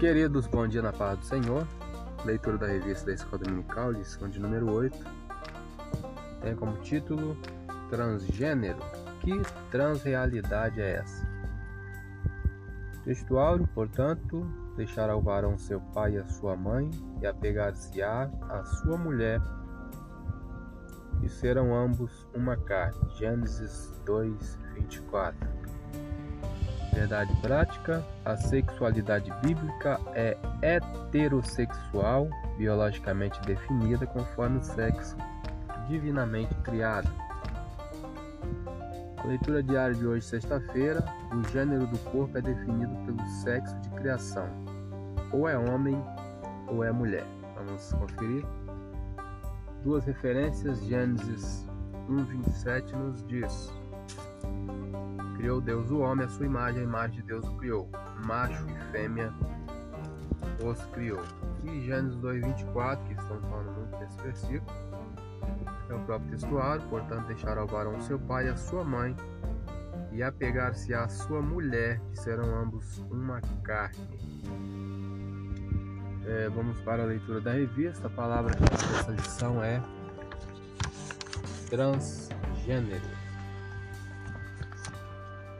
Queridos, bom dia na paz do Senhor. Leitura da revista da Escola Dominical, lição de número 8. Tem como título Transgênero. Que transrealidade é essa? Textual, portanto, deixará o varão seu pai e a sua mãe e apegar-se-á a sua mulher e serão ambos uma carne. Gênesis 2, 24. Verdade prática: a sexualidade bíblica é heterossexual, biologicamente definida conforme o sexo divinamente criado. A leitura diária de hoje, sexta-feira, o gênero do corpo é definido pelo sexo de criação. Ou é homem ou é mulher. Vamos conferir. Duas referências, Gênesis 1:27 nos diz: Criou Deus o homem, a sua imagem, a imagem de Deus o criou. Macho e fêmea os criou. E Gênesis 2,24, que estão falando muito nesse versículo, é o próprio textuário, portanto, deixará o varão seu pai e a sua mãe, e apegar-se à sua mulher, que serão ambos uma carne. É, vamos para a leitura da revista. A palavra que essa lição é transgênero.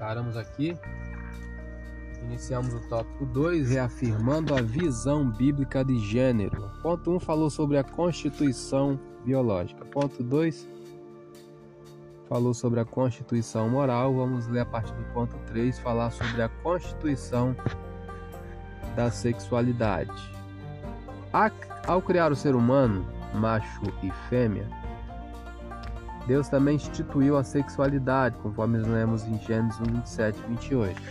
Paramos aqui. Iniciamos o tópico 2, reafirmando a visão bíblica de gênero. Ponto 1 um falou sobre a constituição biológica. Ponto 2 falou sobre a constituição moral. Vamos ler a partir do ponto 3 falar sobre a constituição da sexualidade. Ao criar o ser humano, macho e fêmea, Deus também instituiu a sexualidade, conforme lemos em Gênesis 1, 27 e 28.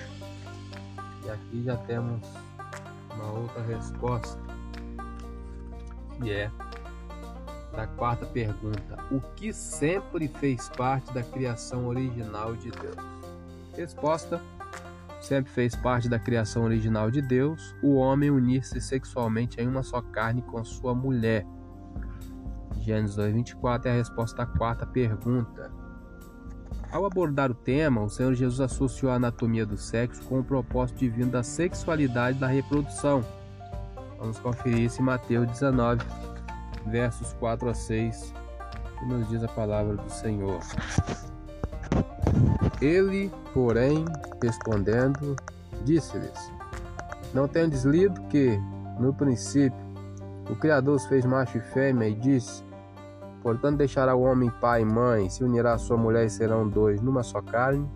E aqui já temos uma outra resposta, que é da quarta pergunta: O que sempre fez parte da criação original de Deus? Resposta: Sempre fez parte da criação original de Deus o homem unir-se sexualmente em uma só carne com sua mulher Gênesis 2:24 é a resposta à quarta pergunta. Ao abordar o tema, o Senhor Jesus associou a anatomia do sexo com o propósito divino da sexualidade da reprodução. Vamos conferir isso em Mateus 19, versos 4 a 6, que nos diz a palavra do Senhor. Ele, porém, respondendo, disse-lhes: Não tendes lido que, no princípio, o Criador os fez macho e fêmea e disse: Portanto, deixará o homem pai e mãe, se unirá a sua mulher e serão dois numa só carne.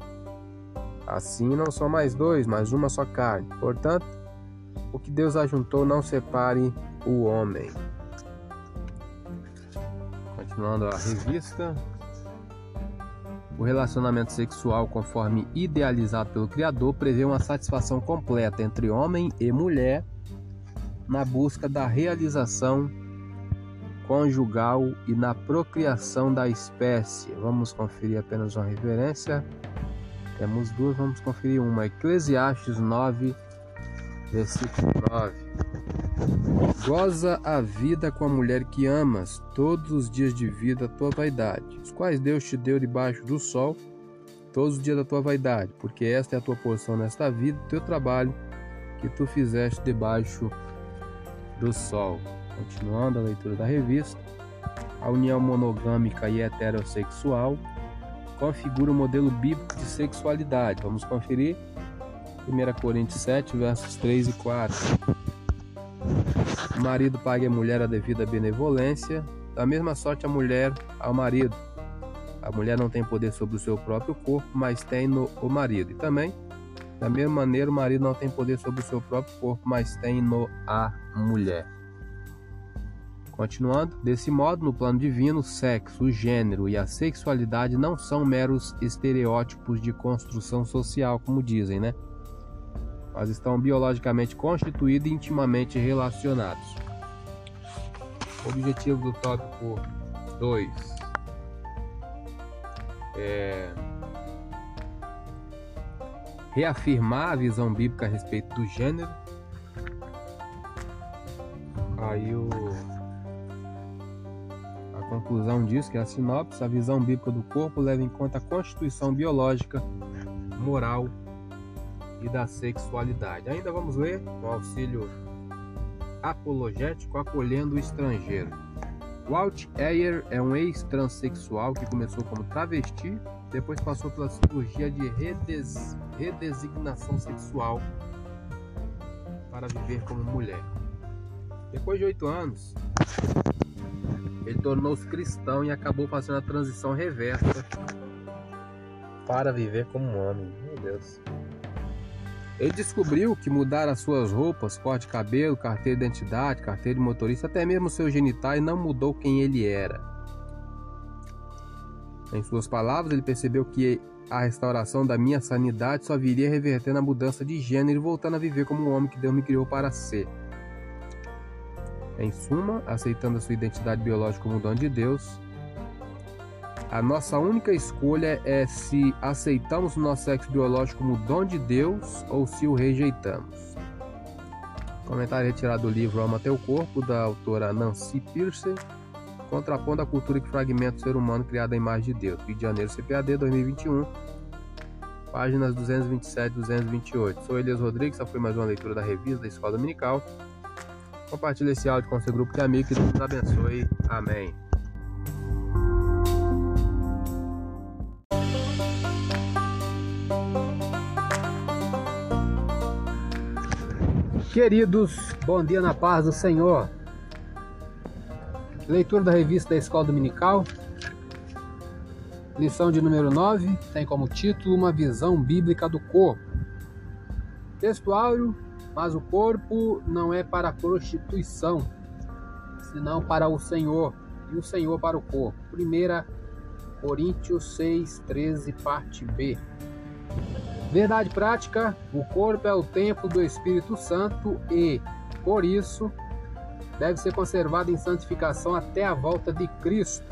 Assim não são mais dois, mas uma só carne. Portanto, o que Deus ajuntou não separe o homem. Continuando a revista. O relacionamento sexual, conforme idealizado pelo Criador, prevê uma satisfação completa entre homem e mulher na busca da realização conjugal e na procriação da espécie. Vamos conferir apenas uma referência. Temos duas, vamos conferir uma. Eclesiastes 9, versículo 9. Goza a vida com a mulher que amas, todos os dias de vida tua vaidade, os quais Deus te deu debaixo do sol, todos os dias da tua vaidade, porque esta é a tua porção nesta vida, teu trabalho que tu fizeste debaixo do sol. Continuando a leitura da revista, a união monogâmica e heterossexual configura o modelo bíblico de sexualidade. Vamos conferir? 1 Coríntios 7, versos 3 e 4. O marido paga a mulher a devida benevolência, da mesma sorte a mulher ao marido. A mulher não tem poder sobre o seu próprio corpo, mas tem no o marido. E também, da mesma maneira, o marido não tem poder sobre o seu próprio corpo, mas tem no a mulher. Continuando, desse modo, no plano divino, sexo, o gênero e a sexualidade não são meros estereótipos de construção social, como dizem, né? Mas estão biologicamente constituídos e intimamente relacionados. O objetivo do tópico 2 é reafirmar a visão bíblica a respeito do gênero. Aí o conclusão disso, que é a sinopse, a visão bíblica do corpo leva em conta a constituição biológica, moral e da sexualidade. Ainda vamos ler, com auxílio apologético acolhendo o estrangeiro. Walt Ayer é um ex-transexual que começou como travesti, depois passou pela cirurgia de redes... redesignação sexual para viver como mulher. Depois de oito anos, ele tornou-se cristão e acabou fazendo a transição reversa para viver como um homem. Meu Deus. Ele descobriu que mudar as suas roupas, corte de cabelo, carteira de identidade, carteira de motorista, até mesmo seu genital, não mudou quem ele era. Em suas palavras, ele percebeu que a restauração da minha sanidade só viria revertendo a mudança de gênero e voltando a viver como um homem que Deus me criou para ser. Em suma, aceitando a sua identidade biológica como dom de Deus, a nossa única escolha é se aceitamos o nosso sexo biológico como dom de Deus ou se o rejeitamos. Comentário retirado do livro Alma Teu Corpo, da autora Nancy Pierce, contrapondo a cultura que fragmenta o ser humano criado à imagem de Deus. Rio de Janeiro, CPAD 2021, páginas 227 e 228. Sou Elias Rodrigues, essa foi mais uma leitura da revista da Escola Dominical. Compartilhe esse áudio com seu grupo de amigos, que Deus nos abençoe. Amém. Queridos, bom dia na paz do Senhor. Leitura da revista da Escola Dominical, lição de número 9, tem como título Uma visão bíblica do corpo. Textuário, mas o corpo não é para a prostituição, senão para o Senhor, e o Senhor para o corpo. 1 Coríntios 6, 13, parte B. Verdade prática: o corpo é o templo do Espírito Santo e, por isso, deve ser conservado em santificação até a volta de Cristo.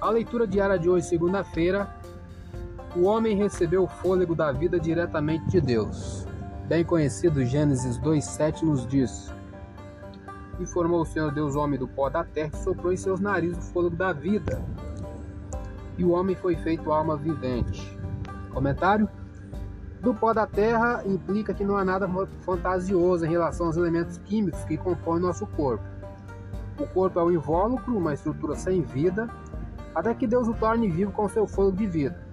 A leitura diária de hoje, segunda-feira, o homem recebeu o fôlego da vida diretamente de Deus. Bem conhecido Gênesis 2:7 nos diz: E formou o Senhor Deus o homem do pó da terra e soprou em seus narizes o fôlego da vida. E o homem foi feito alma vivente. Comentário? Do pó da terra implica que não há nada fantasioso em relação aos elementos químicos que compõem nosso corpo. O corpo é um invólucro, uma estrutura sem vida, até que Deus o torne vivo com seu fôlego de vida.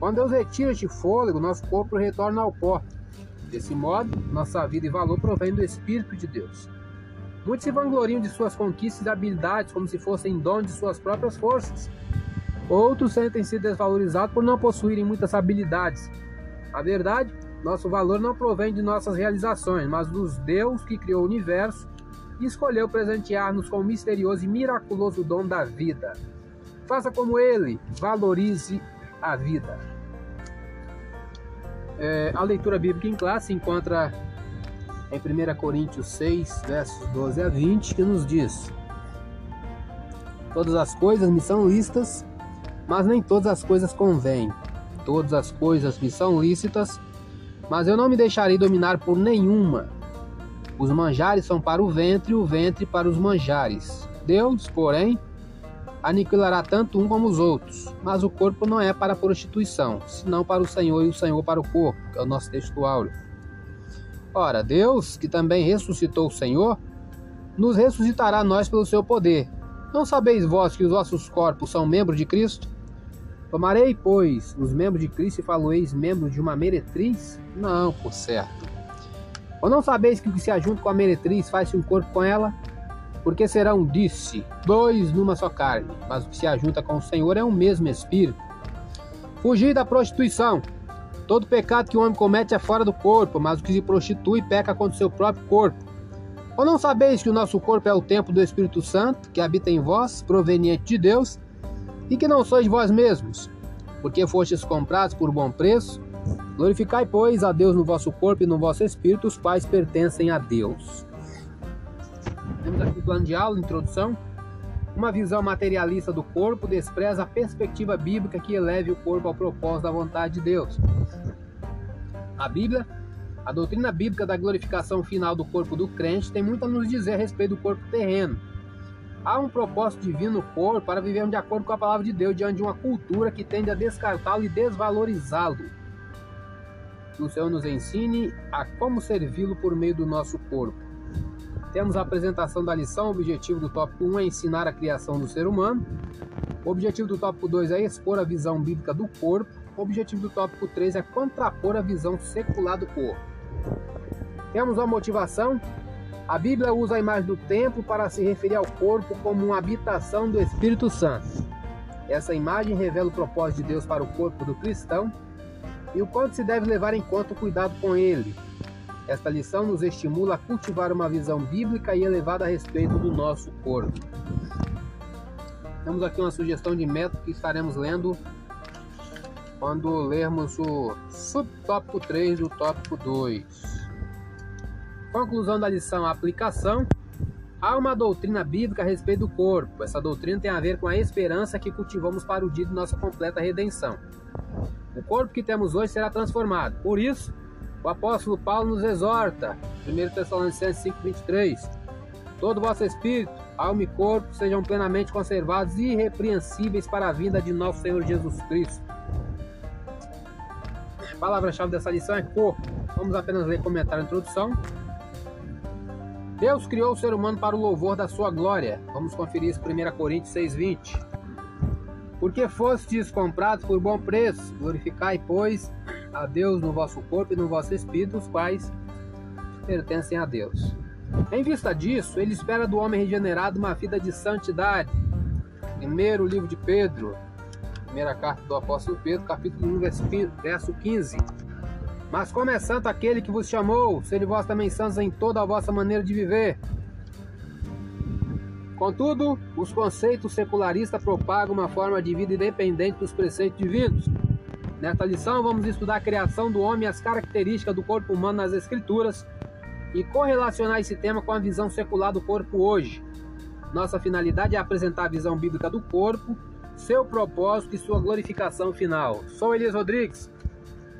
Quando Deus retira este fôlego, nosso corpo retorna ao pó. Desse modo, nossa vida e valor provém do Espírito de Deus. Muitos se vangloriam de suas conquistas e habilidades como se fossem dom de suas próprias forças. Outros sentem-se desvalorizados por não possuírem muitas habilidades. A verdade, nosso valor não provém de nossas realizações, mas dos Deus que criou o universo e escolheu presentear-nos com o misterioso e miraculoso dom da vida. Faça como ele, valorize a vida. É, a leitura bíblica em classe se encontra em 1 Coríntios 6, versos 12 a 20, que nos diz: Todas as coisas me são listas, mas nem todas as coisas convêm. Todas as coisas me são lícitas, mas eu não me deixarei dominar por nenhuma. Os manjares são para o ventre e o ventre para os manjares. Deus, porém, aniquilará tanto um como os outros, mas o corpo não é para a prostituição, senão para o Senhor e o Senhor para o corpo, que é o nosso texto áureo. Ora, Deus, que também ressuscitou o Senhor, nos ressuscitará nós pelo seu poder. Não sabeis vós que os vossos corpos são membros de Cristo? Tomarei, pois, os membros de Cristo e faloeis membros de uma meretriz? Não, por certo. Ou não sabeis que o que se ajunta com a meretriz faz-se um corpo com ela? Porque serão, disse, dois numa só carne, mas o que se ajunta com o Senhor é um mesmo Espírito. Fugir da prostituição. Todo pecado que o homem comete é fora do corpo, mas o que se prostitui peca contra o seu próprio corpo. Ou não sabeis que o nosso corpo é o templo do Espírito Santo, que habita em vós, proveniente de Deus, e que não sois vós mesmos, porque fostes comprados por bom preço. Glorificai, pois, a Deus no vosso corpo e no vosso espírito, os quais pertencem a Deus. Temos aqui o plano de aula, introdução. Uma visão materialista do corpo despreza a perspectiva bíblica que eleve o corpo ao propósito da vontade de Deus. A Bíblia, a doutrina bíblica da glorificação final do corpo do crente, tem muito a nos dizer a respeito do corpo terreno Há um propósito divino no corpo para vivermos de acordo com a palavra de Deus diante de uma cultura que tende a descartá-lo e desvalorizá-lo. Que o Senhor nos ensine a como servi-lo por meio do nosso corpo. Temos a apresentação da lição. O objetivo do tópico 1 é ensinar a criação do ser humano. O objetivo do tópico 2 é expor a visão bíblica do corpo. O objetivo do tópico 3 é contrapor a visão secular do corpo. Temos uma motivação. A Bíblia usa a imagem do templo para se referir ao corpo como uma habitação do Espírito Santo. Essa imagem revela o propósito de Deus para o corpo do cristão e o quanto se deve levar em conta o cuidado com ele. Esta lição nos estimula a cultivar uma visão bíblica e elevada a respeito do nosso corpo. Temos aqui uma sugestão de método que estaremos lendo quando lermos o subtópico 3 do tópico 2. Conclusão da lição: aplicação. Há uma doutrina bíblica a respeito do corpo. Essa doutrina tem a ver com a esperança que cultivamos para o dia de nossa completa redenção. O corpo que temos hoje será transformado. Por isso, o apóstolo Paulo nos exorta, 1 Tessalonicenses 5,23: Todo vosso espírito, alma e corpo sejam plenamente conservados e irrepreensíveis para a vinda de nosso Senhor Jesus Cristo. A palavra-chave dessa lição é corpo. Vamos apenas ler comentário e introdução. Deus criou o ser humano para o louvor da sua glória. Vamos conferir isso em 1 Coríntios 6,20. Porque fostes comprados por bom preço, glorificai, pois, a Deus no vosso corpo e no vosso espírito, os quais pertencem a Deus. Em vista disso, ele espera do homem regenerado uma vida de santidade. Primeiro livro de Pedro, primeira carta do apóstolo Pedro, capítulo 1, verso 15. Mas como é santo aquele que vos chamou, sede vós também santos em toda a vossa maneira de viver. Contudo, os conceitos secularistas propagam uma forma de vida independente dos preceitos divinos. Nesta lição, vamos estudar a criação do homem e as características do corpo humano nas Escrituras e correlacionar esse tema com a visão secular do corpo hoje. Nossa finalidade é apresentar a visão bíblica do corpo, seu propósito e sua glorificação final. Sou Elias Rodrigues.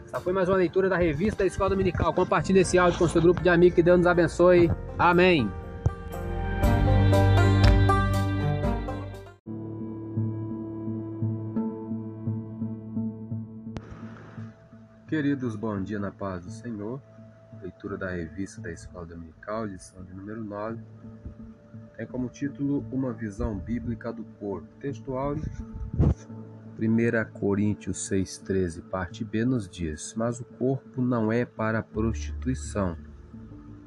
Essa foi mais uma leitura da revista da Escola Dominical. Compartilhe esse áudio com seu grupo de amigos. Que Deus nos abençoe. Amém. Queridos, bom dia na paz do Senhor leitura da revista da Escola Dominical, lição de número 9, tem como título Uma visão bíblica do corpo. Textual 1 Coríntios 6,13, parte B, nos diz: Mas o corpo não é para prostituição,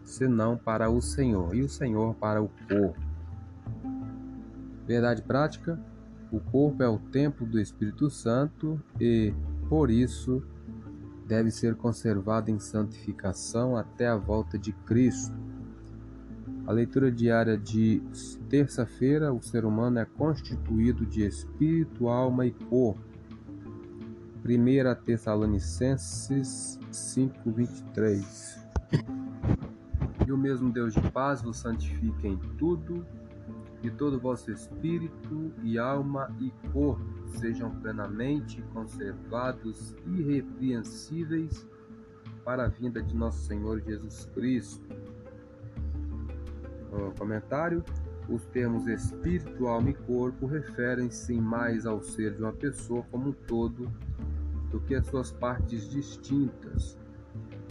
senão para o Senhor, e o Senhor para o corpo. Verdade prática: o corpo é o templo do Espírito Santo e, por isso, deve ser conservado em santificação até a volta de Cristo. A leitura diária de terça-feira, o ser humano é constituído de espírito, alma e corpo. 1 Tessalonicenses 5:23. E o mesmo Deus de paz vos santifique em tudo, e todo vosso espírito e alma e corpo sejam plenamente conservados irrepreensíveis para a vinda de nosso Senhor Jesus Cristo. No comentário: os termos espírito, alma e corpo referem-se mais ao ser de uma pessoa como um todo do que às suas partes distintas.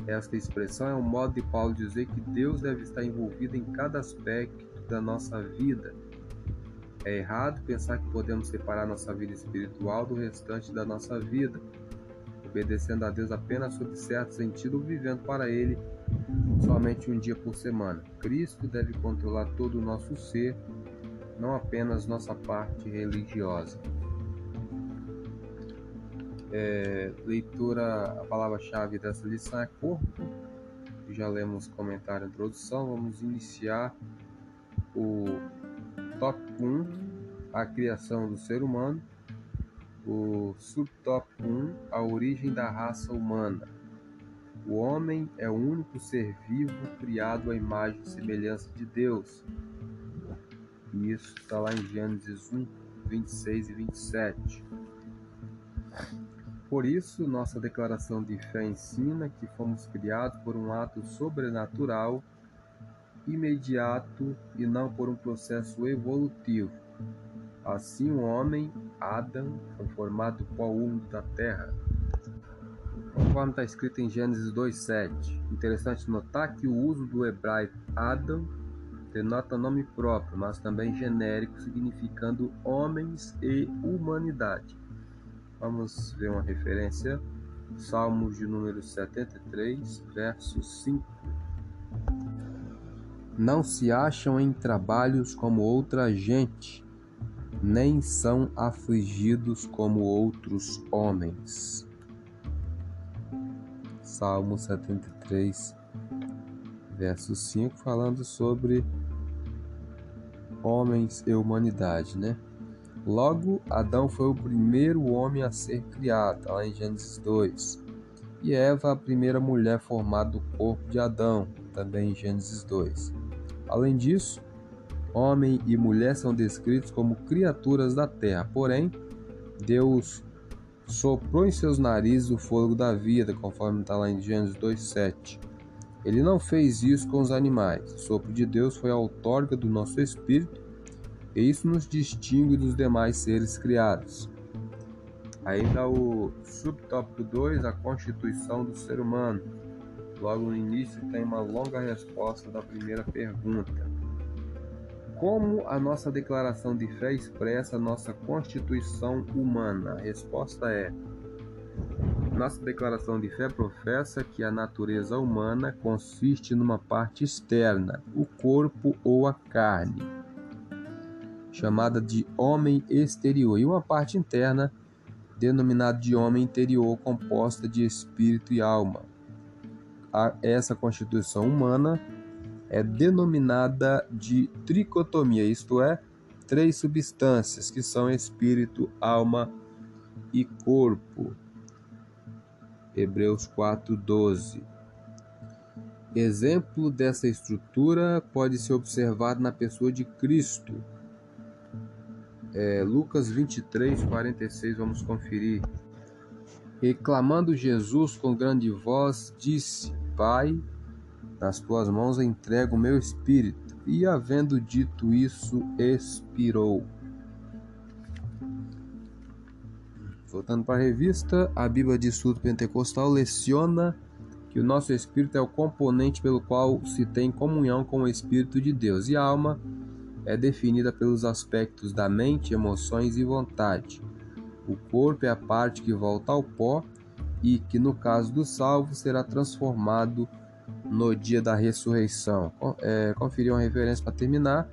Esta expressão é um modo de Paulo dizer que Deus deve estar envolvido em cada aspecto da nossa vida. É errado pensar que podemos separar nossa vida espiritual do restante da nossa vida, obedecendo a Deus apenas sob certo sentido, vivendo para Ele somente um dia por semana. Cristo deve controlar todo o nosso ser, não apenas nossa parte religiosa. É, leitura, a palavra-chave dessa lição é corpo. Já lemos comentário e introdução. Vamos iniciar o tópico 1, a criação do ser humano, o subtópico 1, a origem da raça humana. O homem é o único ser vivo criado à imagem e semelhança de Deus. E isso está lá em Gênesis 1, 26 e 27. Por isso, nossa declaração de fé ensina que fomos criados por um ato sobrenatural imediato e não por um processo evolutivo. Assim, o homem, Adão, foi formado pó úmido da terra, conforme está escrito em Gênesis 2,7. Interessante notar que o uso do hebraico Adão denota nome próprio, mas também genérico, significando homens e humanidade. Vamos ver uma referência. Salmos de número 73, verso 5. Não se acham em trabalhos como outra gente, nem são afligidos como outros homens. Salmo 73, verso 5, falando sobre homens e humanidade, né? Logo, Adão foi o primeiro homem a ser criado, lá em Gênesis 2. E Eva, a primeira mulher formada do corpo de Adão, também em Gênesis 2. Além disso, homem e mulher são descritos como criaturas da terra, porém, Deus soprou em seus narizes o fôlego da vida, conforme está lá em Gênesis 2,7. Ele não fez isso com os animais. O sopro de Deus foi a outorga do nosso espírito, e isso nos distingue dos demais seres criados. Ainda o subtópico 2, a constituição do ser humano. Logo no início tem uma longa resposta da primeira pergunta. Como a nossa declaração de fé expressa a nossa constituição humana? A resposta é: nossa declaração de fé professa que a natureza humana consiste numa parte externa, o corpo ou a carne, chamada de homem exterior, e uma parte interna, denominada de homem interior, composta de espírito e alma. Essa constituição humana é denominada de tricotomia, isto é, três substâncias que são espírito, alma e corpo. Hebreus 4:12. Exemplo dessa estrutura pode ser observado na pessoa de Cristo. É, Lucas 23, 46, vamos conferir. Reclamando Jesus com grande voz, disse: Pai, nas tuas mãos entrego o meu espírito. E, havendo dito isso, expirou. Voltando para a revista, a Bíblia de Estudo Pentecostal leciona que o nosso espírito é o componente pelo qual se tem comunhão com o Espírito de Deus, e a alma é definida pelos aspectos da mente, emoções e vontade. O corpo é a parte que volta ao pó e que, no caso do salvo, será transformado no dia da ressurreição. É, uma referência para terminar.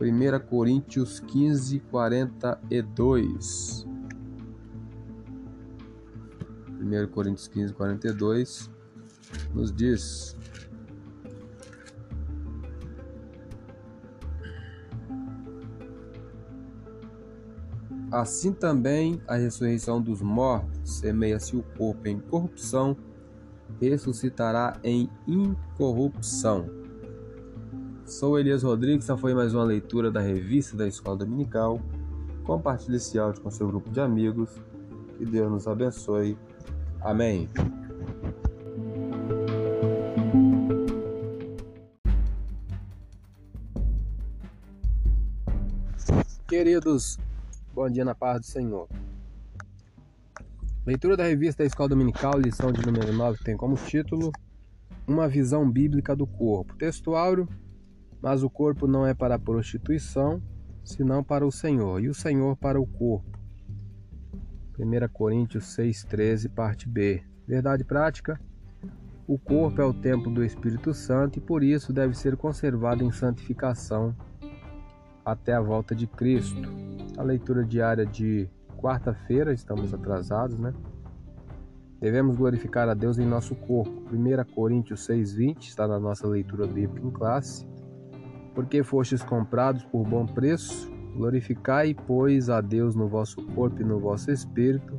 1 Coríntios 15, 42. 1 Coríntios 15, 42 nos diz: Assim também a ressurreição dos mortos semeia-se o corpo em corrupção ressuscitará em incorrupção. Sou Elias Rodrigues, essa foi mais uma leitura da revista da Escola Dominical. Compartilhe esse áudio com seu grupo de amigos. Que Deus nos abençoe. Amém. Queridos, bom dia na paz do Senhor. Leitura da revista da Escola Dominical, lição de número 9, tem como título Uma visão bíblica do corpo. Texto áureo, mas o corpo não é para a prostituição, senão para o Senhor, e o Senhor para o corpo. 1 Coríntios 6,13, parte B. Verdade prática: o corpo é o templo do Espírito Santo e por isso deve ser conservado em santificação até a volta de Cristo. A leitura diária de quarta-feira, estamos atrasados, né? Devemos glorificar a Deus em nosso corpo. 1 Coríntios 6,20 está na nossa leitura bíblica em classe. Porque fostes comprados por bom preço, glorificai, pois, a Deus no vosso corpo e no vosso espírito,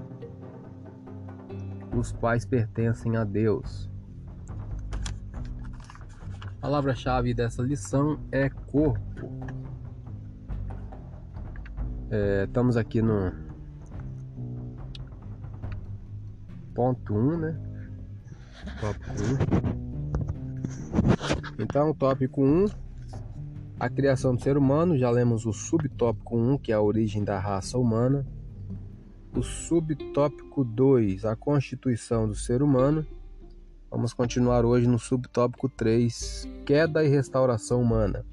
os quais pertencem a Deus. A palavra-chave dessa lição é corpo. É, estamos aqui no ponto 1, um, né? Tópico 1. Um. Então, tópico 1, um, a criação do ser humano. Já lemos o subtópico 1, que é a origem da raça humana. O subtópico 2, a constituição do ser humano. Vamos continuar hoje no subtópico 3, queda e restauração humana.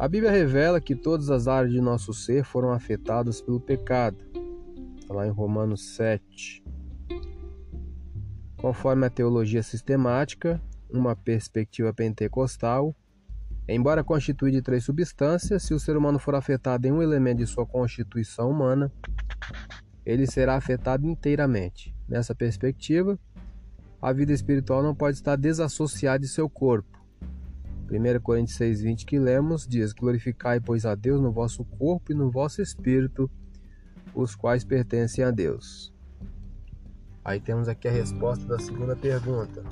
A Bíblia revela que todas as áreas de nosso ser foram afetadas pelo pecado. Está lá em Romanos 7. Conforme a teologia sistemática, uma perspectiva pentecostal, embora constituída de três substâncias, se o ser humano for afetado em um elemento de sua constituição humana, ele será afetado inteiramente. Nessa perspectiva, a vida espiritual não pode estar desassociada de seu corpo. 1 Coríntios 6,20 que lemos diz: Glorificai, pois, a Deus no vosso corpo e no vosso espírito, os quais pertencem a Deus. Aí temos aqui a resposta da segunda pergunta.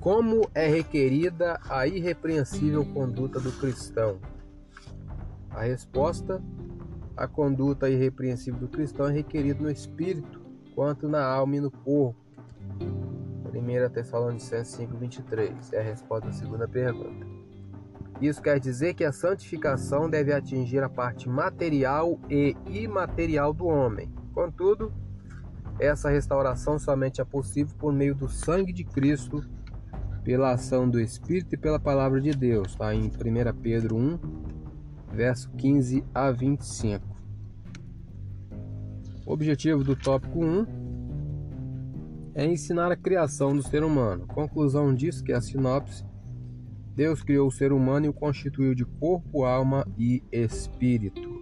Como é requerida a irrepreensível conduta do cristão? A resposta: a conduta irrepreensível do cristão é requerida no espírito, quanto na alma e no corpo. 1 Tessalonicenses 5:23 é a resposta da segunda pergunta. Isso quer dizer que a santificação deve atingir a parte material e imaterial do homem. Contudo, essa restauração somente é possível por meio do sangue de Cristo pela ação do Espírito e pela palavra de Deus. Está em 1 Pedro 1, verso 15 a 25. O objetivo do tópico 1 é ensinar a criação do ser humano. Conclusão disso que é a sinopse Deus criou o ser humano e o constituiu de corpo, alma e espírito.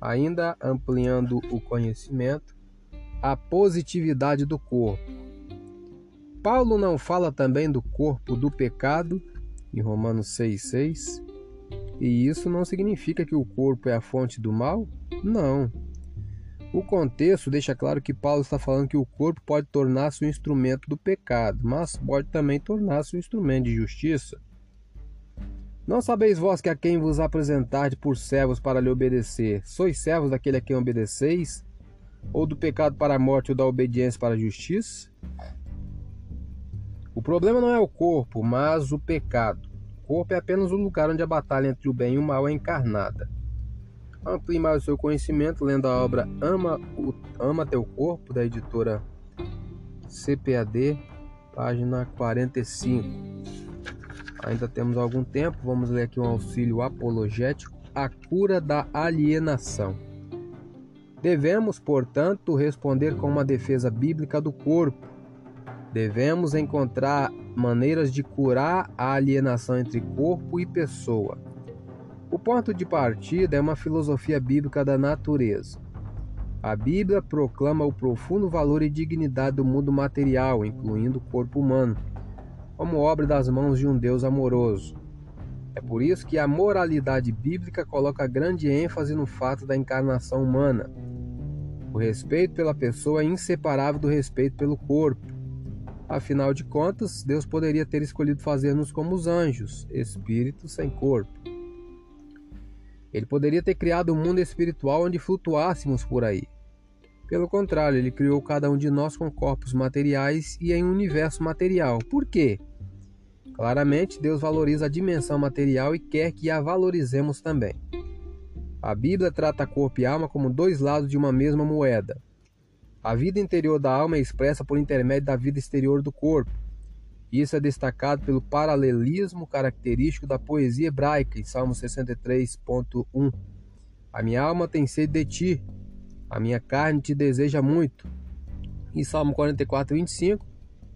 Ainda ampliando o conhecimento, a positividade do corpo. Paulo não fala também do corpo do pecado, em Romanos 6,6? E isso não significa que o corpo é a fonte do mal? Não. O contexto deixa claro que Paulo está falando que o corpo pode tornar-se um instrumento do pecado, mas pode também tornar-se um instrumento de justiça. Não sabeis vós que a quem vos apresentarde por servos para lhe obedecer, sois servos daquele a quem obedeceis? Ou do pecado para a morte ou da obediência para a justiça? O problema não é o corpo, mas o pecado. O corpo é apenas o lugar onde a batalha entre o bem e o mal é encarnada. Amplie mais o seu conhecimento lendo a obra Ama, o, Ama Teu Corpo, da editora CPAD, página 45. Ainda temos algum tempo, vamos ler aqui um auxílio apologético, A Cura da Alienação. Devemos, portanto, responder com uma defesa bíblica do corpo Devemos encontrar maneiras de curar a alienação entre corpo e pessoa. O ponto de partida é uma filosofia bíblica da natureza. A Bíblia proclama o profundo valor e dignidade do mundo material, incluindo o corpo humano, como obra das mãos de um Deus amoroso. É por isso que a moralidade bíblica coloca grande ênfase no fato da encarnação humana. O respeito pela pessoa é inseparável do respeito pelo corpo. Afinal de contas, Deus poderia ter escolhido fazer-nos como os anjos, espíritos sem corpo. Ele poderia ter criado um mundo espiritual onde flutuássemos por aí. Pelo contrário, ele criou cada um de nós com corpos materiais e em um universo material. Por quê? Claramente, Deus valoriza a dimensão material e quer que a valorizemos também. A Bíblia trata corpo e alma como dois lados de uma mesma moeda. A vida interior da alma é expressa por intermédio da vida exterior do corpo. Isso é destacado pelo paralelismo característico da poesia hebraica em Salmo 63.1. A minha alma tem sede de ti, a minha carne te deseja muito. Em Salmo 44.25,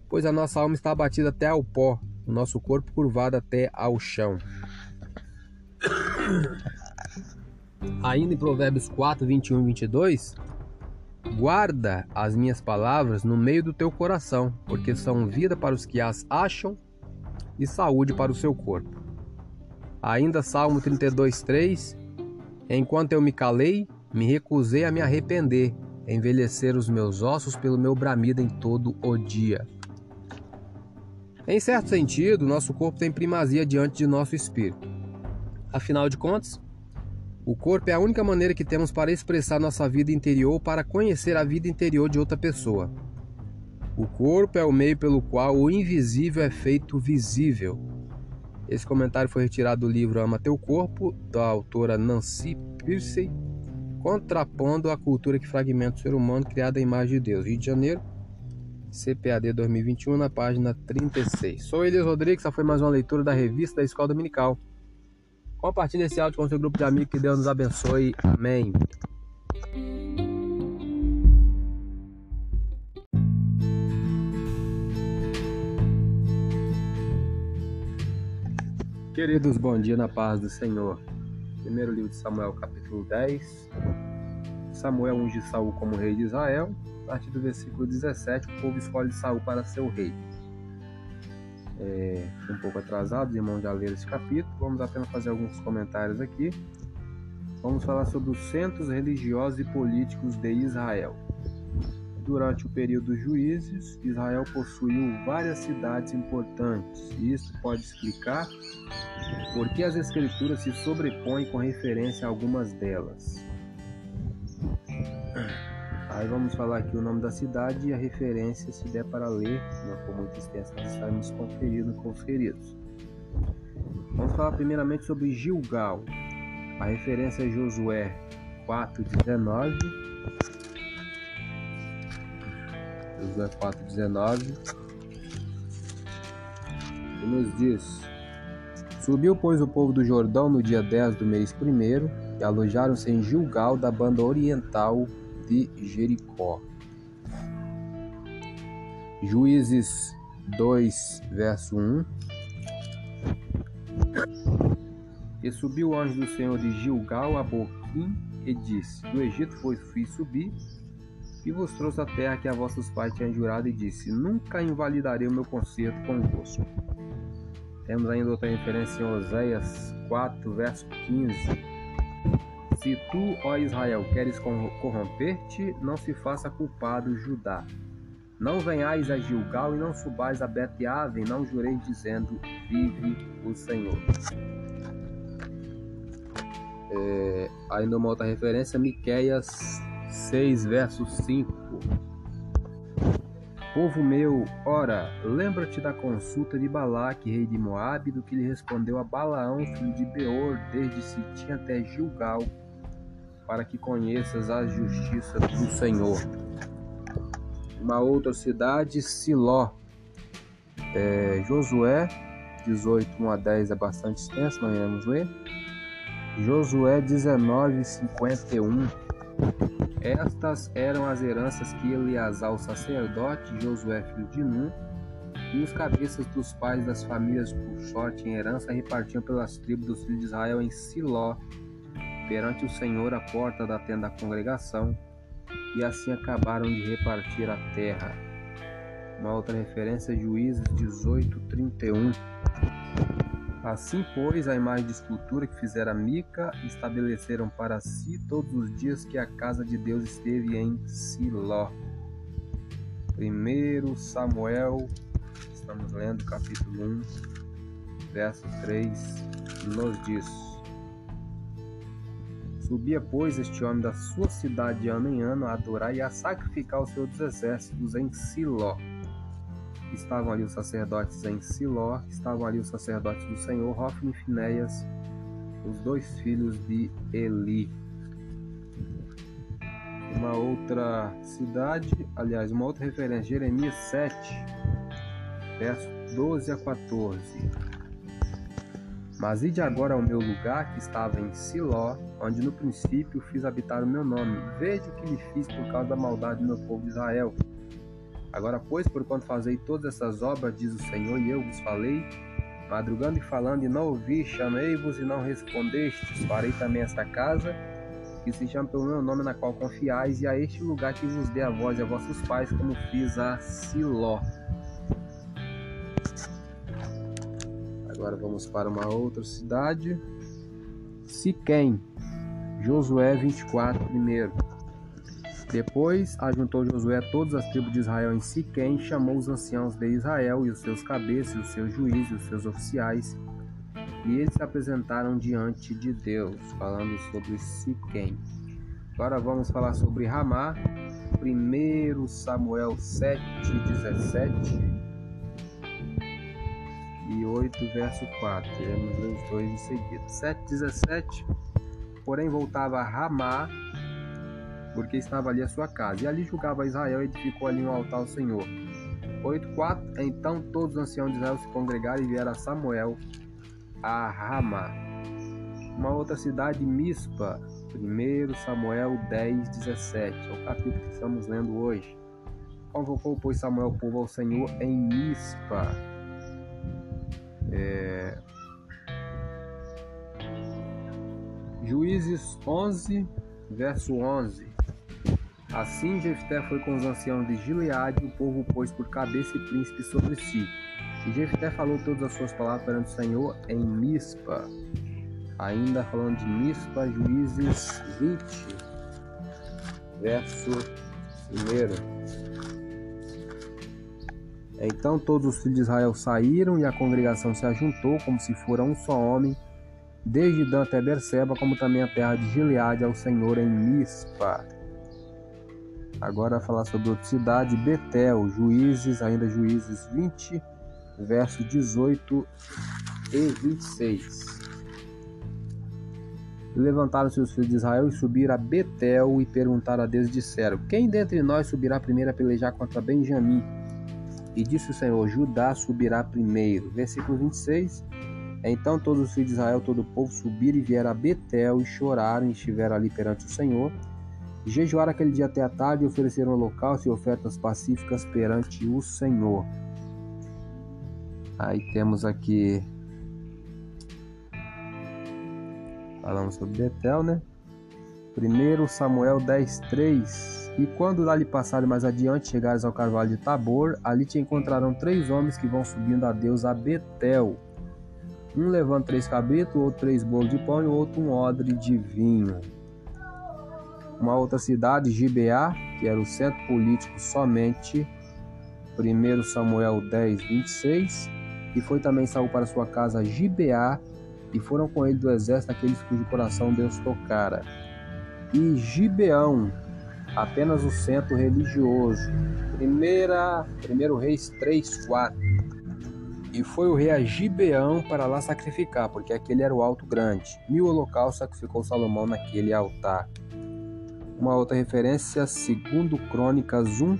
pois a nossa alma está abatida até ao pó, o nosso corpo curvado até ao chão. Ainda em Provérbios 4, 21 e 22, Guarda as minhas palavras no meio do teu coração, porque são vida para os que as acham e saúde para o seu corpo. Ainda Salmo 32:3 Enquanto eu me calei, me recusei a me arrepender, envelhecer os meus ossos pelo meu bramido em todo o dia. Em certo sentido, nosso corpo tem primazia diante de nosso espírito. Afinal de contas, o corpo é a única maneira que temos para expressar nossa vida interior para conhecer a vida interior de outra pessoa. O corpo é o meio pelo qual o invisível é feito visível. Esse comentário foi retirado do livro Ama Teu Corpo, da autora Nancy Pierce, contrapondo a cultura que fragmenta o ser humano criada à imagem de Deus. Rio de Janeiro, CPAD 2021, na página 36. Sou Elias Rodrigues, essa foi mais uma leitura da revista da Escola Dominical. Compartilhe esse áudio com seu grupo de amigos, que Deus nos abençoe. Amém. Queridos, bom dia na paz do Senhor. Primeiro livro de Samuel, capítulo 10. Samuel unge Saul como rei de Israel. A partir do versículo 17, o povo escolhe Saul para ser o rei. É, um pouco atrasado, os irmãos já leram esse capítulo. Vamos apenas fazer alguns comentários aqui. Vamos falar sobre os centros religiosos e políticos de Israel. Durante o período dos juízes, Israel possuiu várias cidades importantes, e isso pode explicar por que as escrituras se sobrepõem com referência a algumas delas. Aí vamos falar aqui o nome da cidade e a referência, se der para ler, não for muito extensa, estaremos conferindo com os queridos. Vamos falar primeiramente sobre Gilgal. A referência é Josué 4,19 Josué 4,19 e nos diz: Subiu, pois, o povo do Jordão no dia 10 do mês primeiro e alojaram-se em Gilgal, da banda oriental de Jericó. Juízes 2, verso 1. E subiu o anjo do Senhor de Gilgal a Boquim e disse: Do Egito foi, fui subir e vos trouxe a terra que a vossos pais tinham jurado, e disse: Nunca invalidarei o meu concerto convosco. Temos ainda outra referência em Oséias 4, verso 15. Se tu, ó Israel, queres corromper-te, não se faça culpado Judá. Não venhais a Gilgal e não subais a Bet-Ave, não jureis dizendo, vive o Senhor. É, ainda uma outra referência, Miqueias 6, verso 5. Povo meu, ora, lembra-te da consulta de Balaque, rei de Moabe, do que lhe respondeu a Balaão, filho de Beor, desde Sitim até Gilgal, para que conheças a justiça do Senhor. Uma outra cidade, Siló. É, Josué 18, 1 a 10 é bastante extenso, nós iremos ler. Josué 19, 51. Estas eram as heranças que Eleazar, o sacerdote, Josué, filho de Nun, e os cabeças dos pais das famílias por sorte em herança repartiam pelas tribos dos filhos de Israel em Siló, perante o Senhor à porta da tenda da congregação, e assim acabaram de repartir a terra. Uma outra referência é Juízes 18, 31. Assim, pois, a imagem de escultura que fizera Mica estabeleceram para si todos os dias que a casa de Deus esteve em Siló. 1 Samuel, estamos lendo capítulo 1, verso 3, nos diz: Subia, pois, este homem da sua cidade de ano em ano a adorar e a sacrificar os seus exércitos em Siló estavam ali os sacerdotes em Siló, estavam ali os sacerdotes do Senhor, Hofni e Finéias, os dois filhos de Eli. Uma outra cidade, aliás, uma outra referência, Jeremias 7, verso 12 a 14. Mas ide agora ao meu lugar que estava em Siló, onde no princípio fiz habitar o meu nome. Veja o que lhe fiz por causa da maldade do meu povo Israel Agora, pois, por quanto fazei todas essas obras, diz o Senhor, e eu vos falei, madrugando e falando, e não ouvi, chamei-vos e não respondestes, farei também esta casa, que se chama pelo meu nome, na qual confiais, e a este lugar que vos dê a voz e a vossos pais, como fiz a Siló. Agora vamos para uma outra cidade. Siquém, Josué 24, primeiro. Depois ajuntou Josué todas as tribos de Israel em Siquém, chamou os anciãos de Israel e os seus cabeças, os seus juízes, os seus oficiais, e eles se apresentaram diante de Deus, falando sobre Siquém. Agora vamos falar sobre Ramá, 1 Samuel 7, 17 e 8, verso 4. Iremos ler os dois em seguida. 7, 17. Porém voltava a Ramá porque estava ali a sua casa. E ali julgava Israel e edificou ali um altar ao Senhor. 8.4 Então todos os anciãos de Israel se congregaram e vieram a Samuel a Rama. Uma outra cidade, Mispa. 1 Samuel 10, 17. É o capítulo que estamos lendo hoje. Convocou, pois, Samuel o povo ao Senhor em Mispa. É... Juízes 11, verso 11. Assim Jefté foi com os anciãos de Gileade, o povo pôs por cabeça e príncipe sobre si. E Jefté falou todas as suas palavras perante o Senhor em Mispa. Ainda falando de Mispa, Juízes 20, verso 1. Então todos os filhos de Israel saíram e a congregação se ajuntou como se fora um só homem, desde Dan até Berseba, como também a terra de Gileade ao Senhor em Mispa. Agora falar sobre outra cidade, Betel, Juízes, ainda Juízes 20, versos 18 e 26. Levantaram-se os filhos de Israel e subiram a Betel e perguntaram a Deus, disseram, quem dentre nós subirá primeiro a pelejar contra Benjamim? E disse o Senhor, Judá subirá primeiro. Versículo 26. Então todos os filhos de Israel, todo o povo, subiram e vieram a Betel e choraram e estiveram ali perante o Senhor. Jejuaram aquele dia até a tarde e ofereceram holocausto e ofertas pacíficas perante o Senhor. Aí temos aqui. Falamos sobre Betel, né? Primeiro Samuel 10, 3. E quando dali passaram mais adiante, chegares ao carvalho de Tabor, ali te encontrarão três homens que vão subindo a Deus a Betel. Um levando três cabritos, outro três bolos de pão e outro um odre de vinho. Uma outra cidade, Gibeá, que era o centro político somente, 1 Samuel 10, 26 e foi também Saul para sua casa Gibeá, e foram com ele do exército aqueles cujo coração Deus tocara. E Gibeão, apenas o centro religioso. Primeira, primeiro Reis 3, 4. E foi o rei a Gibeão para lá sacrificar, porque aquele era o alto grande. Mil holocaustos sacrificou Salomão naquele altar. Uma outra referência, segundo Crônicas 1,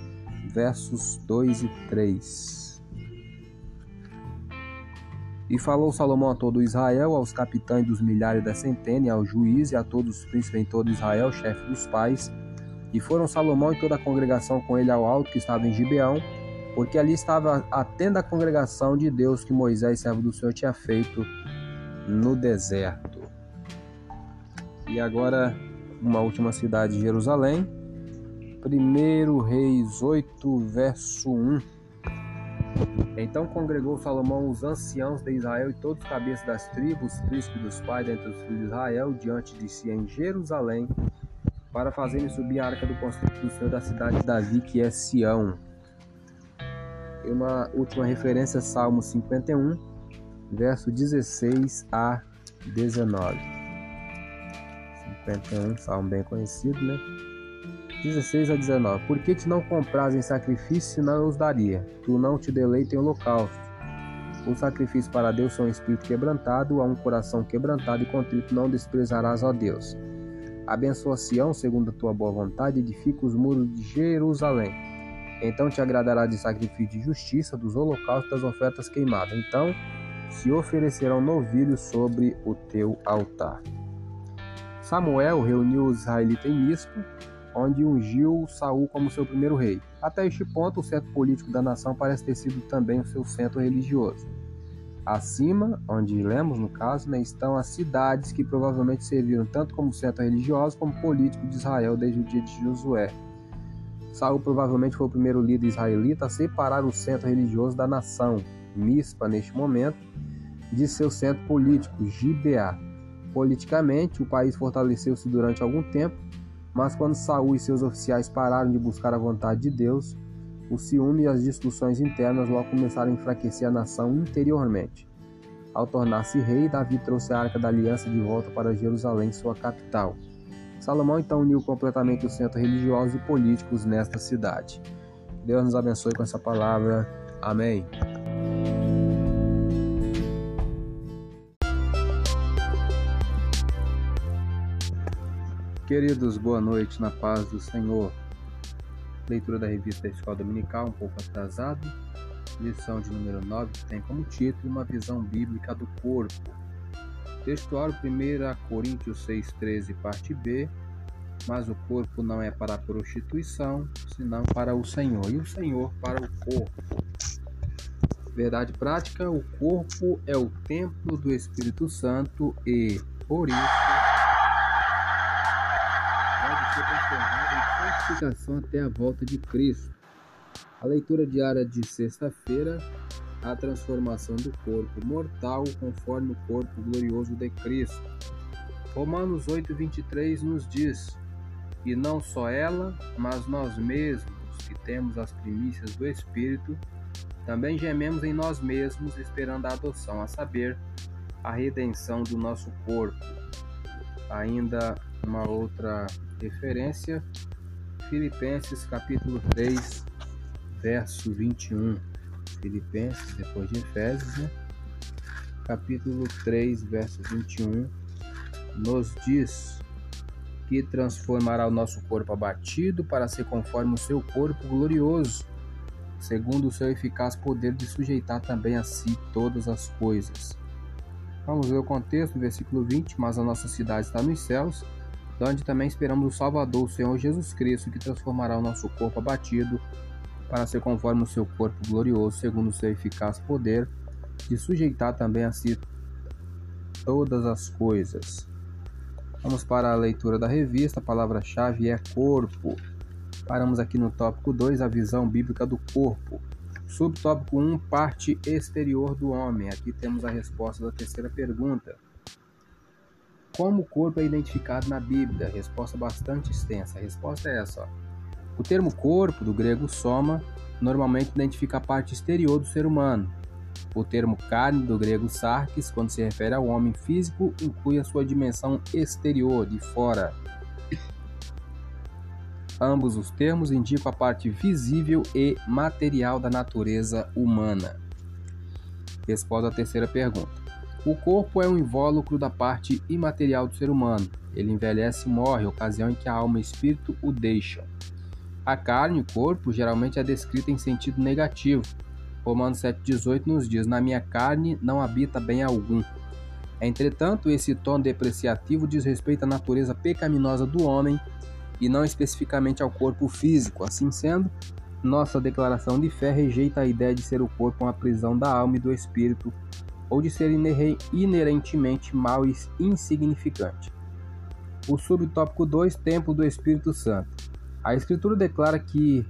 versos 2 e 3. E falou Salomão a todo Israel, aos capitães dos milhares da centena, aos juízes, e a todos os príncipes em todo Israel, chefe dos pais. E foram Salomão e toda a congregação com ele ao alto que estava em Gibeão, porque ali estava a tenda da congregação de Deus que Moisés, servo do Senhor, tinha feito no deserto. E agora, uma última cidade, Jerusalém. 1 Reis 8, verso 1. Então congregou Salomão os anciãos de Israel e todos os cabeças das tribos, príncipes dos pais dentre os filhos de Israel, diante de si em Jerusalém, para fazerem subir a arca do conceito do Senhor da cidade de Davi, que é Sião. E uma última referência, Salmo 51, verso 16 a 19. 51, salmo bem conhecido, né? 16 a 19. Por que te não compras em sacrifício, não os daria? Tu não te deleita em holocausto. O sacrifício para Deus são um espírito quebrantado, a um coração quebrantado e contrito não desprezarás, ó Deus. Abençoa Sião, segundo a tua boa vontade, edifica os muros de Jerusalém. Então te agradará de sacrifício de justiça, dos holocaustos das ofertas queimadas. Então se oferecerão novilhos sobre o teu altar. Samuel reuniu os israelitas em Mispa onde ungiu Saul como seu primeiro rei. Até este ponto, o centro político da nação parece ter sido também o seu centro religioso. Acima, onde lemos no caso, né, estão as cidades que provavelmente serviram tanto como centro religioso como político de Israel desde o dia de Josué. Saul provavelmente foi o primeiro líder israelita a separar o centro religioso da nação, Mispa neste momento, de seu centro político, Gibeá. Politicamente, o país fortaleceu-se durante algum tempo, mas quando Saul e seus oficiais pararam de buscar a vontade de Deus, o ciúme e as discussões internas logo começaram a enfraquecer a nação interiormente. Ao tornar-se rei, Davi trouxe a Arca da Aliança de volta para Jerusalém, sua capital. Salomão então uniu completamente os centros religiosos e políticos nesta cidade. Deus nos abençoe com essa palavra. Amém. Queridos, boa noite na paz do Senhor. Leitura da revista Escola Dominical, um pouco atrasado. Lição de número 9, que tem como título Uma visão bíblica do corpo. Textuário 1 Coríntios 6,13, parte B. Mas o corpo não é para a prostituição, senão para o Senhor, e o Senhor para o corpo. Verdade prática: o corpo é o templo do Espírito Santo e, por isso, pode ser santificação até a volta de Cristo. A leitura diária de sexta-feira, a transformação do corpo mortal conforme o corpo glorioso de Cristo. Romanos 8:23 nos diz: E não só ela, mas nós mesmos, que temos as primícias do Espírito, também gememos em nós mesmos, esperando a adoção, a saber, a redenção do nosso corpo. Ainda uma outra referência, Filipenses capítulo 3, verso 21. Filipenses, depois de Efésios, né? capítulo 3, verso 21, nos diz que transformará o nosso corpo abatido para ser conforme o seu corpo glorioso, segundo o seu eficaz poder de sujeitar também a si todas as coisas. Vamos ver o contexto, versículo 20: Mas a nossa cidade está nos céus, onde também esperamos o Salvador, o Senhor Jesus Cristo, que transformará o nosso corpo abatido para ser conforme o seu corpo glorioso, segundo o seu eficaz poder, de sujeitar também a si todas as coisas. Vamos para a leitura da revista, a palavra-chave é corpo. Paramos aqui no tópico 2, a visão bíblica do corpo. Subtópico 1, parte exterior do homem. Aqui temos a resposta da terceira pergunta. Como o corpo é identificado na Bíblia? Resposta bastante extensa. A resposta é essa. Ó. O termo corpo, do grego soma, normalmente identifica a parte exterior do ser humano. O termo carne, do grego sarkis, quando se refere ao homem físico, inclui a sua dimensão exterior, de fora. Ambos os termos indicam a parte visível e material da natureza humana. Resposta à terceira pergunta. O corpo é um invólucro da parte imaterial do ser humano. Ele envelhece e morre, ocasião em que a alma e espírito o deixam. A carne, o corpo, geralmente é descrita em sentido negativo. Romanos 7,18 nos diz: Na minha carne não habita bem algum. Entretanto, esse tom depreciativo diz respeito à natureza pecaminosa do homem e não especificamente ao corpo físico. Assim sendo, nossa declaração de fé rejeita a ideia de ser o corpo uma prisão da alma e do espírito, ou de ser inerentemente mau e insignificante. O subtópico 2, Templo do Espírito Santo. A Escritura declara que,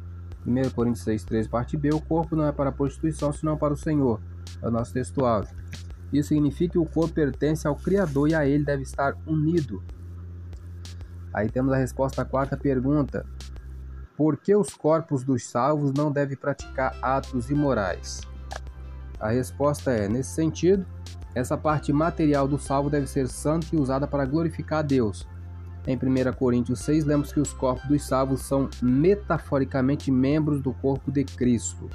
1 Coríntios 6,3, parte B, o corpo não é para a prostituição, senão para o Senhor. É o nosso texto áudio. Isso significa que o corpo pertence ao Criador e a ele deve estar unido. Aí temos a resposta à quarta pergunta: Por que os corpos dos salvos não devem praticar atos imorais? A resposta é: nesse sentido, essa parte material do salvo deve ser santa e usada para glorificar a Deus. Em 1 Coríntios 6, lemos que os corpos dos salvos são metaforicamente membros do corpo de Cristo.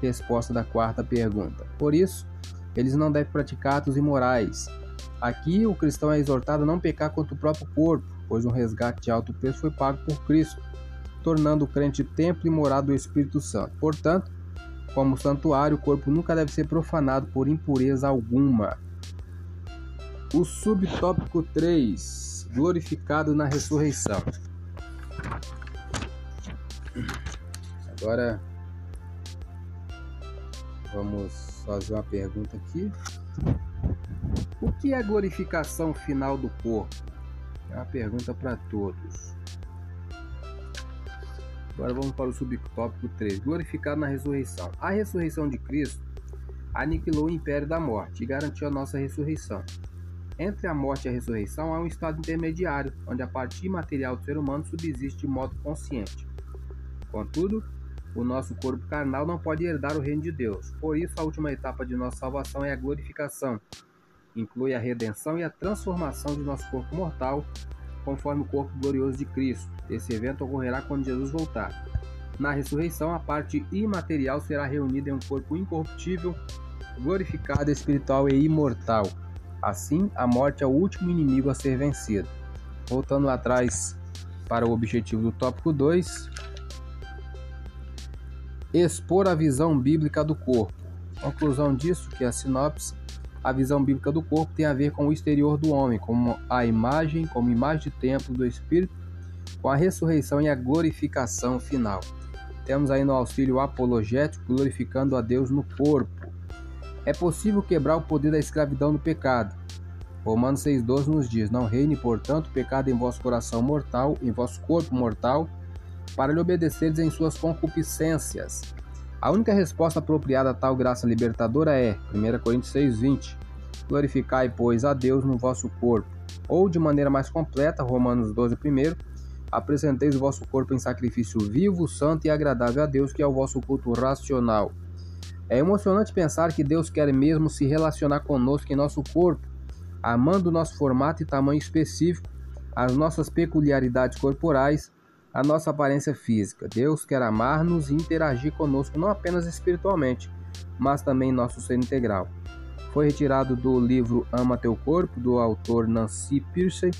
Resposta da quarta pergunta. Por isso, eles não devem praticar atos imorais. Aqui, o cristão é exortado a não pecar contra o próprio corpo, pois um resgate de alto preço foi pago por Cristo, tornando o crente templo e morada do Espírito Santo. Portanto, como santuário, o corpo nunca deve ser profanado por impureza alguma. O subtópico 3, glorificado na ressurreição. Agora vamos fazer uma pergunta aqui. O que é glorificação final do corpo? É uma pergunta para todos. Agora vamos para o subtópico 3. Glorificado na ressurreição. A ressurreição de Cristo aniquilou o império da morte e garantiu a nossa ressurreição. Entre a morte e a ressurreição há um estado intermediário, onde a parte imaterial do ser humano subsiste de modo consciente. Contudo, o nosso corpo carnal não pode herdar o reino de Deus. Por isso, a última etapa de nossa salvação é a glorificação. Inclui a redenção e a transformação de nosso corpo mortal conforme o corpo glorioso de Cristo. Esse evento ocorrerá quando Jesus voltar. Na ressurreição, a parte imaterial será reunida em um corpo incorruptível, glorificado, espiritual e imortal. Assim, a morte é o último inimigo a ser vencido. Voltando lá atrás para o objetivo do tópico 2, expor a visão bíblica do corpo. Conclusão disso que a sinopse, a visão bíblica do corpo tem a ver com o exterior do homem, como a imagem, como imagem de templo do espírito, com a ressurreição e a glorificação final. Temos aí no auxílio apologético glorificando a Deus no corpo. É possível quebrar o poder da escravidão do pecado. Romanos 6,12 nos diz: Não reine, portanto, o pecado em vosso coração mortal, em vosso corpo mortal, para lhe obedeceres em suas concupiscências. A única resposta apropriada a tal graça libertadora é 1 Coríntios 6,20: Glorificai, pois, a Deus no vosso corpo. Ou, de maneira mais completa, Romanos 12, 1, apresenteis o vosso corpo em sacrifício vivo, santo e agradável a Deus, que é o vosso culto racional. É emocionante pensar que Deus quer mesmo se relacionar conosco em nosso corpo, amando o nosso formato e tamanho específico, as nossas peculiaridades corporais, a nossa aparência física. Deus quer amar-nos e interagir conosco não apenas espiritualmente, mas também nosso ser integral. Foi retirado do livro Ama Teu Corpo, do autor Nancy Pierce,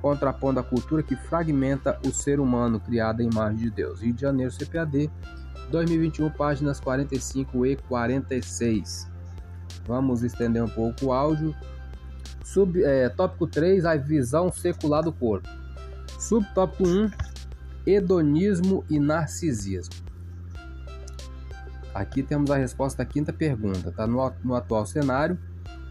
contrapondo a cultura que fragmenta o ser humano criado à imagem de Deus. Rio de Janeiro, CPAD, 2021, páginas 45 e 46. Vamos estender um pouco o áudio. Sub, é, tópico 3, a visão secular do corpo. Subtópico 1, hedonismo e narcisismo. Aqui temos a resposta à quinta pergunta, tá? No, no atual cenário,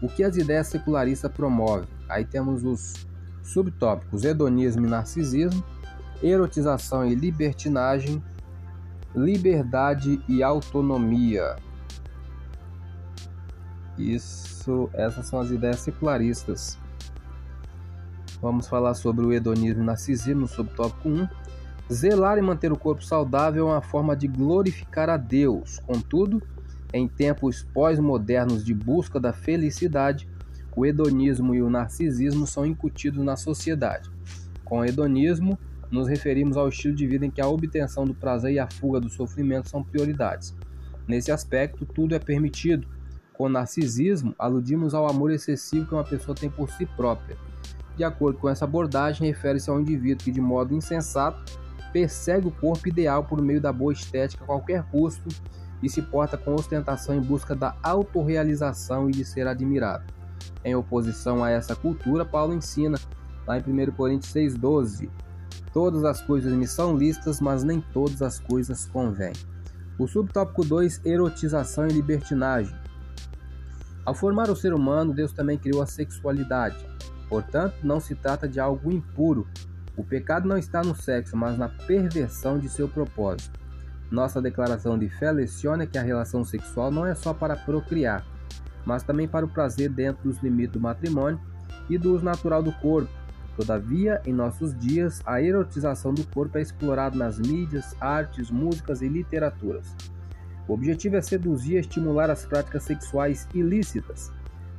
o que as ideias secularistas promovem? Aí temos os subtópicos: hedonismo e narcisismo, erotização e libertinagem, liberdade e autonomia. Isso, essas são as ideias secularistas. Vamos falar sobre o hedonismo e narcisismo subtópico 1. Zelar e manter o corpo saudável é uma forma de glorificar a Deus. Contudo, em tempos pós-modernos de busca da felicidade, o hedonismo e o narcisismo são incutidos na sociedade. Com hedonismo, nos referimos ao estilo de vida em que a obtenção do prazer e a fuga do sofrimento são prioridades. Nesse aspecto, tudo é permitido. Com narcisismo, aludimos ao amor excessivo que uma pessoa tem por si própria. De acordo com essa abordagem, refere-se ao indivíduo que, de modo insensato, persegue o corpo ideal por meio da boa estética a qualquer custo e se porta com ostentação em busca da autorrealização e de ser admirado. Em oposição a essa cultura, Paulo ensina, lá em 1 Coríntios 6,12: Todas as coisas me são listas, mas nem todas as coisas convêm. O subtópico 2, erotização e libertinagem. Ao formar o ser humano, Deus também criou a sexualidade. Portanto, não se trata de algo impuro. O pecado não está no sexo, mas na perversão de seu propósito. Nossa declaração de fé leciona que a relação sexual não é só para procriar, mas também para o prazer dentro dos limites do matrimônio e do uso natural do corpo. Todavia, em nossos dias, a erotização do corpo é explorada nas mídias, artes, músicas e literaturas. O objetivo é seduzir e estimular as práticas sexuais ilícitas.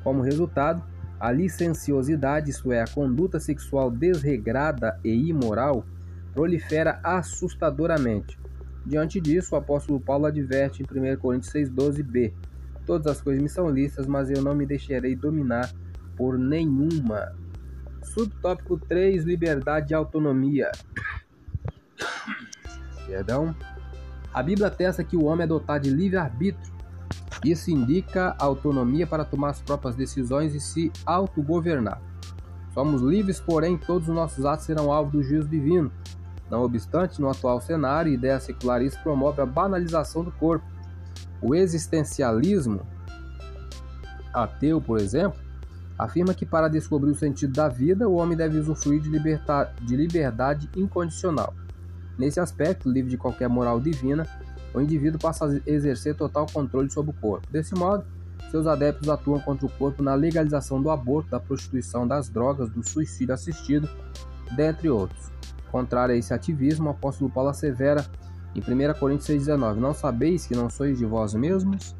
Como resultado, a licenciosidade, isto é, a conduta sexual desregrada e imoral, prolifera assustadoramente. Diante disso, o apóstolo Paulo adverte em 1 Coríntios 6,12b: Todas as coisas me são listas, mas eu não me deixarei dominar por nenhuma. Subtópico 3: Liberdade e autonomia. Perdão. A Bíblia atesta que o homem é dotado de livre-arbítrio. Isso indica autonomia para tomar as próprias decisões e se autogovernar. Somos livres, porém todos os nossos atos serão alvo do juízo divino. Não obstante, no atual cenário, a ideia secularista promove a banalização do corpo o existencialismo ateu, por exemplo, afirma que para descobrir o sentido da vida, o homem deve usufruir de, de liberdade incondicional. Nesse aspecto, livre de qualquer moral divina, o indivíduo passa a exercer total controle sobre o corpo. Desse modo, seus adeptos atuam contra o corpo na legalização do aborto, da prostituição, das drogas, do suicídio assistido, dentre outros. Contrário a esse ativismo, o apóstolo Paulo assevera em 1 Coríntios 6,19: Não sabeis que não sois de vós mesmos?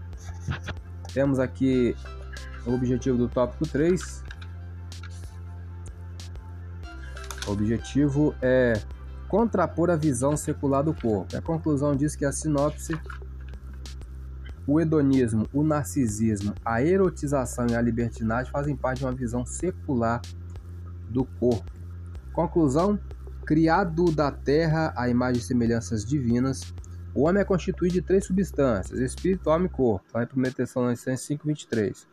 Temos aqui o objetivo do tópico 3. O objetivo é contrapor a visão secular do corpo. A conclusão diz que a sinopse, o hedonismo, o narcisismo, a erotização e a libertinagem fazem parte de uma visão secular do corpo. Conclusão: criado da terra à imagem e semelhanças divinas, O homem é constituído de três substâncias: espírito, alma e corpo. Está em 1 Tessalonicenses 5:23.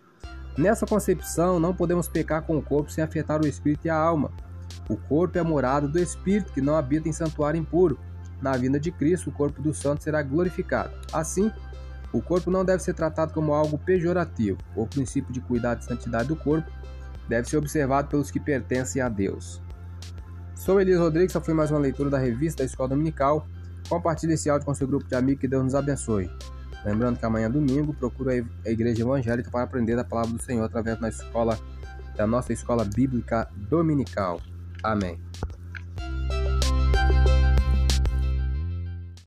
Nessa concepção, não podemos pecar com o corpo sem afetar o espírito e a alma. O corpo é a morada do espírito que não habita em santuário impuro. Na vinda de Cristo, o corpo do santo será glorificado. Assim, o corpo não deve ser tratado como algo pejorativo. O princípio de cuidado e santidade do corpo deve ser observado pelos que pertencem a Deus. Sou Elias Rodrigues, essa foi mais uma leitura da revista da Escola Dominical. Compartilhe esse áudio com seu grupo de amigos, que Deus nos abençoe. Lembrando que amanhã domingo procura a Igreja Evangélica para aprender a palavra do Senhor através da escola da nossa escola bíblica dominical. Amém.